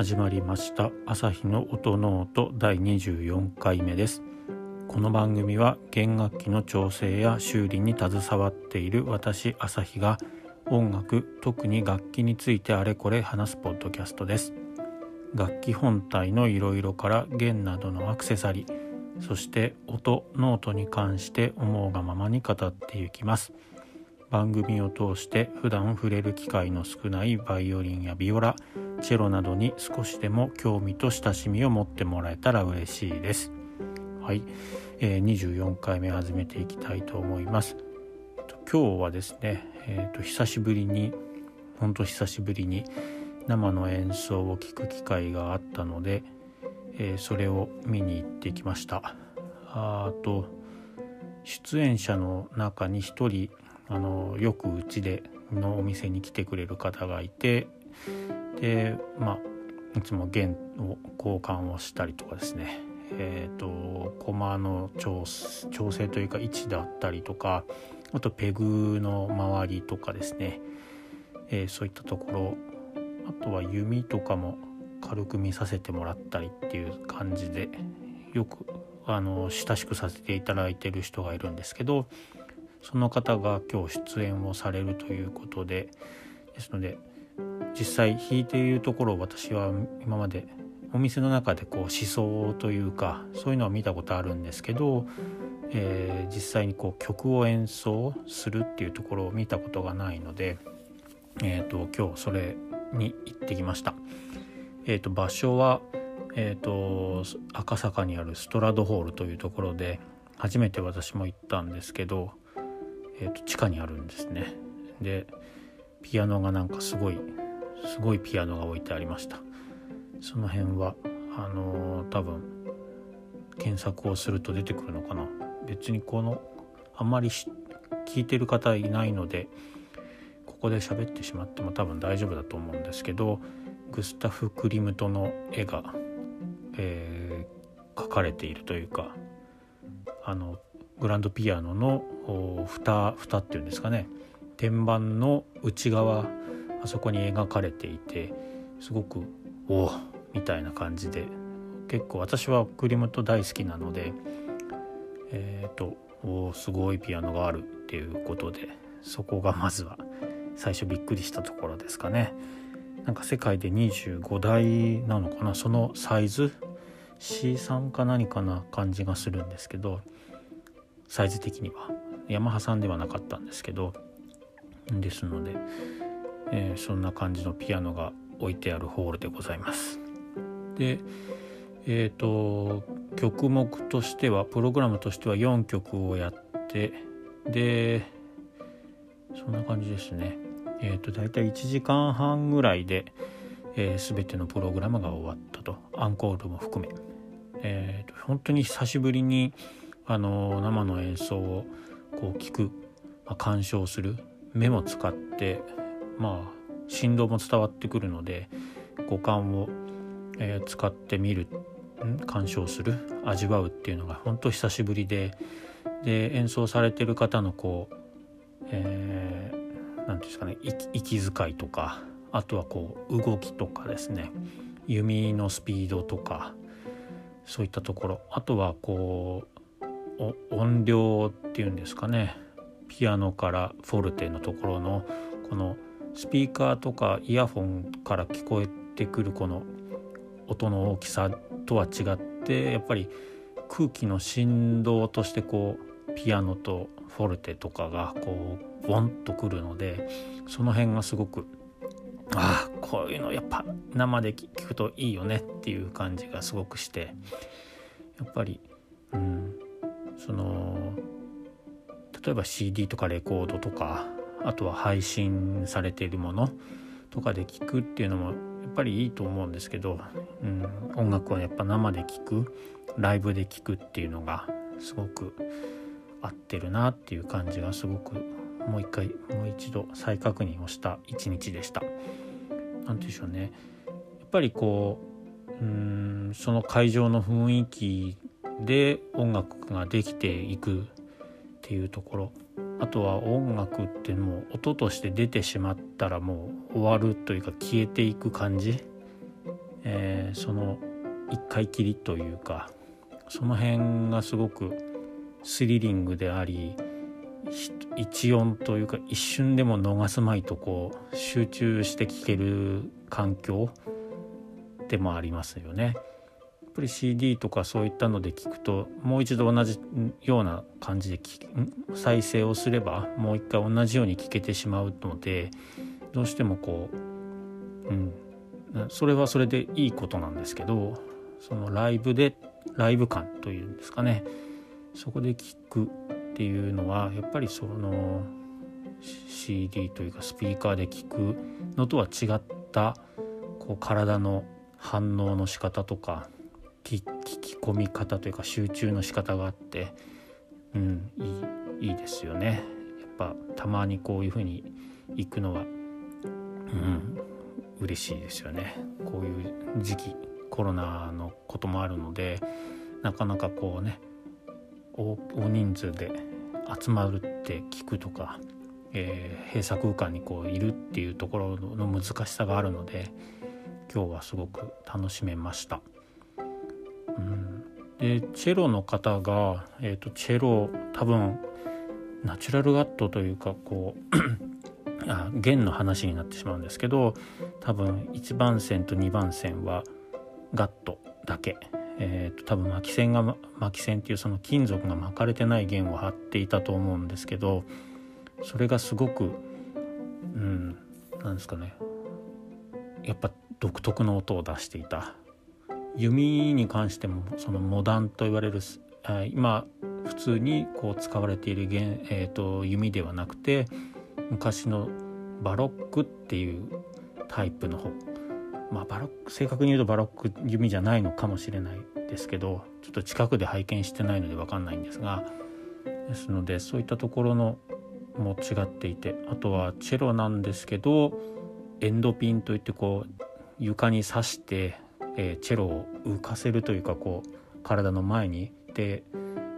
始まりました。朝日の音ノート第24回目です。この番組は弦楽器の調整や修理に携わっている私朝日が音楽特に楽器についてあれこれ話すポッドキャストです。楽器本体のいろいろから弦などのアクセサリーそして音ノートに関して思うがままに語っていきます。番組を通して普段触れる機会の少ないバイオリンやビオラチェロなどに少しでも興味と親しみを持ってもらえたら嬉しいです。はい、えー、24回目始めていきたいと思います。今日はですね、えーと、久しぶりに本当久しぶりに生の演奏を聴く機会があったので、えー、それを見に行ってきました。あと出演者の中に1人あのよくうちでのお店に来てくれる方がいてでまあいつも弦を交換をしたりとかですね。え、ー、と駒の調調整というか位置だったりとかあとペグの周りとかですね、えー、そういったところあとは弓とかも軽く見させてもらったりっていう感じでよくあの親しくさせていただいてる人がいるんですけどその方が今日出演をされるということでですので実際弾いているところを私は今までお店の中でこう思想というかそういうのは見たことあるんですけど、えー、実際にこう曲を演奏するっていうところを見たことがないので、えーと、今日それに行ってきました。えーと、場所は、えーと赤坂にあるストラドホールというところで初めて私も行ったんですけどえーと、地下にあるんですね。でピアノがなんかすごいすごいピアノが置いてありました。その辺はあのー、多分検索をすると出てくるのかな。別にこのあんまり聞いてる方いないのでここで喋ってしまっても多分大丈夫だと思うんですけどグスタフ・クリムトの絵が、えー、描かれているというかあのグランドピアノの蓋蓋っていうんですかね。天板の内側あそこに描かれていてすごくおおみたいな感じで結構私はクリムト大好きなのでえっ、ー、とおすごいピアノがあるっていうことでそこがまずは最初びっくりしたところですかね。なんか世界で25台なのかな。そのサイズ？C3 か何かな感じがするんですけどサイズ的には。ヤマハさんではなかったんですけど。ですので、えー、そんな感じのピアノが置いてあるホールでございます。でえ、ー、と曲目としてはプログラムとしては4曲をやってでそんな感じですね。えっ、ー、と大体1時間半ぐらいで、えー、全てのプログラムが終わったと。アンコールも含め。えーと本当に久しぶりにあの生の演奏をこう聞く、まあ、鑑賞する目も使ってまあ振動も伝わってくるので五感を、えー、使ってみる鑑賞する味わうっていうのが本当久しぶりでで演奏されてる方のこう何、えー、て言うんですかね息遣いとかあとはこう動きとかですね弓のスピードとかそういったところ。あとはこう音量っていうんですかね。ピアノからフォルテのところのこのスピーカーとかイヤホンから聞こえてくるこの音の大きさとは違ってやっぱり空気の振動としてこうピアノとフォルテとかがこうボンとくるのでその辺がすごくああこういうのやっぱ生で聞くといいよねっていう感じがすごくしてやっぱりうんその例えば CD とかレコードとかあとは配信されているものとかで聞くっていうのもやっぱりいいと思うんですけど、うん、音楽はやっぱ生で聴くライブで聴くっていうのがすごく合ってるなっていう感じがすごくもう一回もう一度再確認をした一日でした。何て言うんでしょうねやっぱりこううんその会場の雰囲気で音楽ができていくっていうところあとは音楽ってもう音として出てしまったらもう終わるというか消えていく感じえー、その一回きりというかその辺がすごくスリリングであり一音というか一瞬でも逃すまいとこう集中して聴ける環境でもありますよね。っぱり CD とかそういったので聞くともう一度同じような感じで再生をすればもう一回同じように聴けてしまうのでどうしてもこう、うん、それはそれでいいことなんですけどそのライブでライブ感というんですかね。そこで聴くっていうのはやっぱりその CD というかスピーカーで聴くのとは違ったこう体の反応の仕方とか聞き込み方というか集中の仕方があって、うん、いいいいですよね。やっぱたまにこういうふうに行くのは、うん、嬉しいですよね。こういう時期コロナのこともあるのでなかなかこうね大人数で集まるって聞くとか、えー、閉鎖空間にこういるっていうところの難しさがあるので今日はすごく楽しめました。うん、でチェロの方が、えーと、チェロ多分ナチュラルガットというかこう あ弦の話になってしまうんですけど多分1番線と2番線はガットだけ、えーと、多分巻き線が巻き線っていうその金属が巻かれてない弦を張っていたと思うんですけどそれがすごくうんなんですかね。やっぱ独特の音を出していた。弓に関してもそのモダンと言われる今普通にこう使われている弦、えーと、弓ではなくて昔のバロックっていうタイプの方。まあバロック正確に言うとバロック弓じゃないのかもしれないですけどちょっと近くで拝見してないので分かんないんですがですのでそういったところのも違っていてあとはチェロなんですけどエンドピンといってこう床に刺してえ、チェロを浮かせるというかこう体の前にで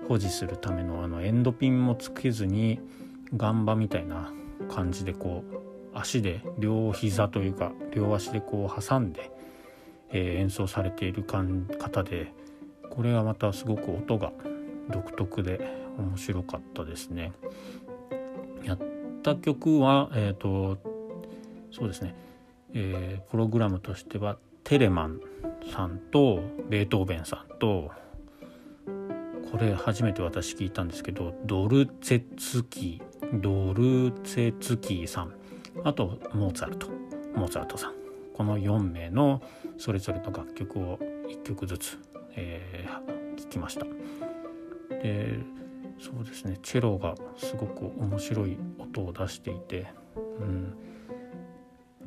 保持するためのあのエンドピンもつけずにガンバみたいな感じでこう足で両膝というか両足でこう挟んで、え、演奏されている方でこれはまたすごく音が独特で面白かったですね。やった曲はえっ、ー、とそうですね、えー、プログラムとしてはテレマンさんとベートーベンさんとこれ初めて私聞いたんですけどドルツェツキードルツェツキーさん。あとモーツァルト。モーツァルトさん。この4名のそれぞれの楽曲を1曲ずつ、えー、聞きました。でそうですね。チェロがすごく面白い音を出していて、うん、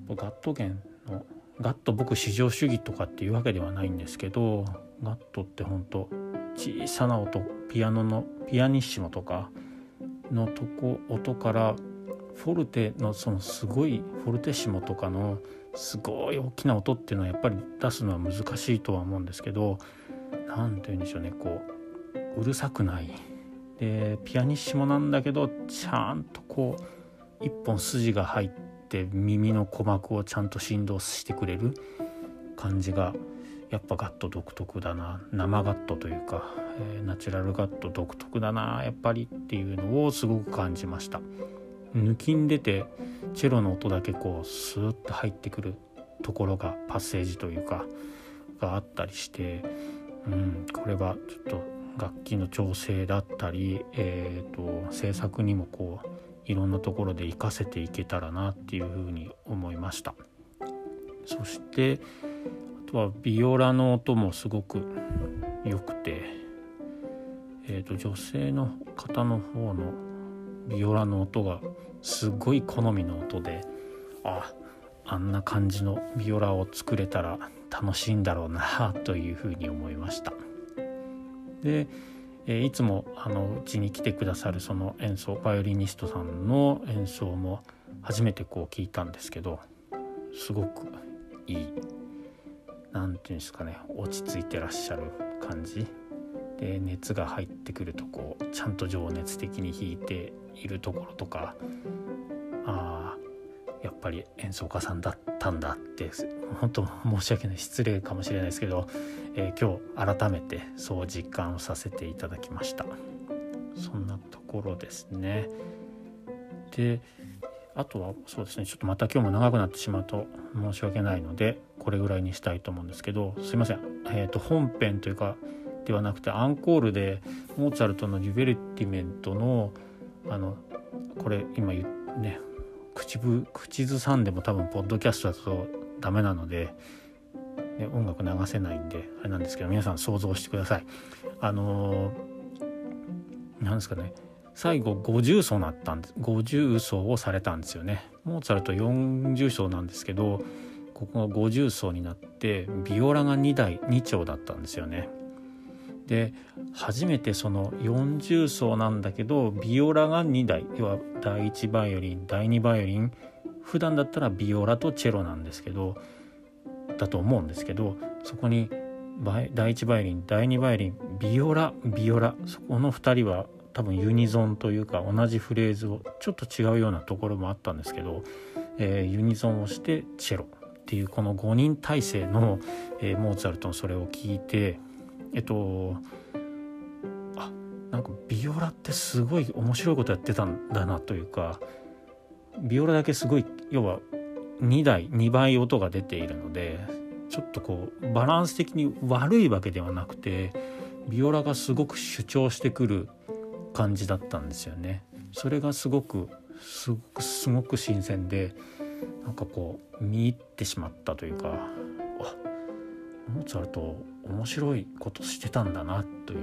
ガット弦のガット僕至上主義とかっていうわけではないんですけどガットってほんと小さな音ピアノのピアニッシモとかのとこ音からフォルテのそのすごいフォルテシモとかのすごい大きな音っていうのはやっぱり出すのは難しいとは思うんですけど何て言うんでしょうねこううるさくない。でピアニッシモなんだけどちゃんとこう一本筋が入ってって耳の鼓膜をちゃんと振動してくれる感じがやっぱガット独特だな。生ガットというか、えー、ナチュラルガット独特だなやっぱりっていうのをすごく感じました。抜きん出てチェロの音だけこうスーッと入ってくるところがパッセージというかがあったりしてうんこれはちょっと楽器の調整だったり、えーと制作にもこういろんなところで活かせていけたらなっていうふうに思いましたそしてあとはビオラの音もすごく良くて、えーと、女性の方の方のビオラの音がすごい好みの音でああんな感じのビオラを作れたら楽しいんだろうなというふうに思いました。でえいつもあのうちに来てくださるその演奏バイオリニストさんの演奏も初めてこう聞いたんですけどすごくいい何て言うんですかね落ち着いてらっしゃる感じで熱が入ってくるとこうちゃんと情熱的に弾いているところとかあやっぱり演奏家さんだったんだって本当申し訳ない失礼かもしれないですけど、えー、今日改めてそう実感をさせていただきました。そんなところですね。であとはそうですね。ちょっとまた今日も長くなってしまうと申し訳ないのでこれぐらいにしたいと思うんですけどすいません、えーと、本編というかではなくてアンコールでモーツァルトの「デュベルティメントの」あのこれ今ね口ぶ口ずさんでも多分ポッドキャストだとダメなので、ね、音楽流せないんであれなんですけど皆さん想像してください。あのー、なんですかね最後50奏なったんです50奏をされたんですよね。モーツァルト40奏なんですけどここが50奏になってビオラが2台2丁だったんですよね。で初めてその40奏なんだけどビオラが2台要は第1バイオリン第2バイオリン普段だったらビオラとチェロなんですけどだと思うんですけどそこに第1バイオリン第2バイオリンビオラビオラそこの2人は多分ユニゾンというか同じフレーズをちょっと違うようなところもあったんですけど、えー、ユニゾンをしてチェロっていうこの5人体制の、えー、モーツァルトのそれを聞いてえっとあなんかビオラってすごい面白いことやってたんだなというかビオラだけすごい要は2台2倍音が出ているのでちょっとこうバランス的に悪いわけではなくてビオラがすごく主張してくる感じだったんですよね。それがすごくすごくすごく新鮮でなんかこう見入ってしまったというかあモーツァルト面白いことしてたんだなという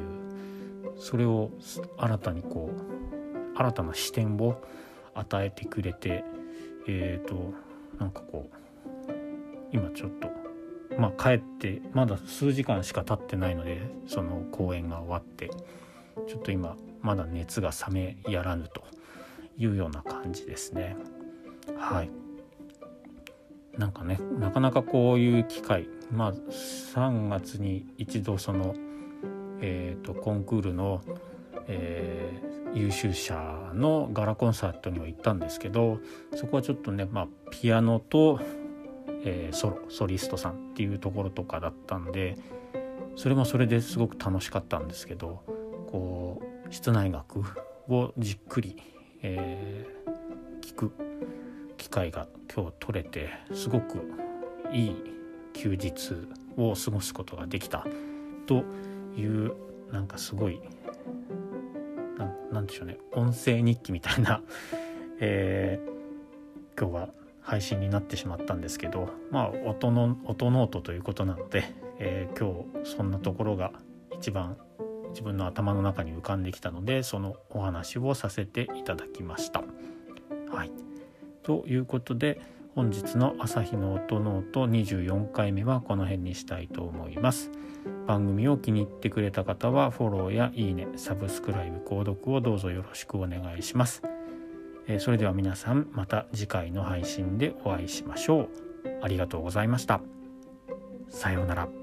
それを新たにこう新たな視点を与えてくれてえっ、ー、となんかこう今ちょっとまあ帰ってまだ数時間しか経ってないのでその公演が終わってちょっと今まだ熱が冷めやらぬというような感じですね。はい。なんかねなかなかこういう機会まあ3月に一度そのえーと、コンクールの、えー、優秀者のガラコンサートには行ったんですけどそこはちょっとね、まあ、ピアノと、えー、ソロソリストさんっていうところとかだったんでそれもそれですごく楽しかったんですけどこう室内楽をじっくり、えー、聞く機会が今日取れてすごくいい休日を過ごすことができたというなんかすごいなんでしょうね音声日記みたいな、えー、今日は配信になってしまったんですけどまあ音の音ノートということなので、えー、今日そんなところが一番自分の頭の中に浮かんできたのでそのお話をさせていただきました。はい、ということで本日の朝日の音ノート24回目はこの辺にしたいと思います。番組を気に入ってくれた方はフォローやいいね、サブスクライブ、購読をどうぞよろしくお願いします。えそれでは皆さんまた次回の配信でお会いしましょう。ありがとうございました。さようなら。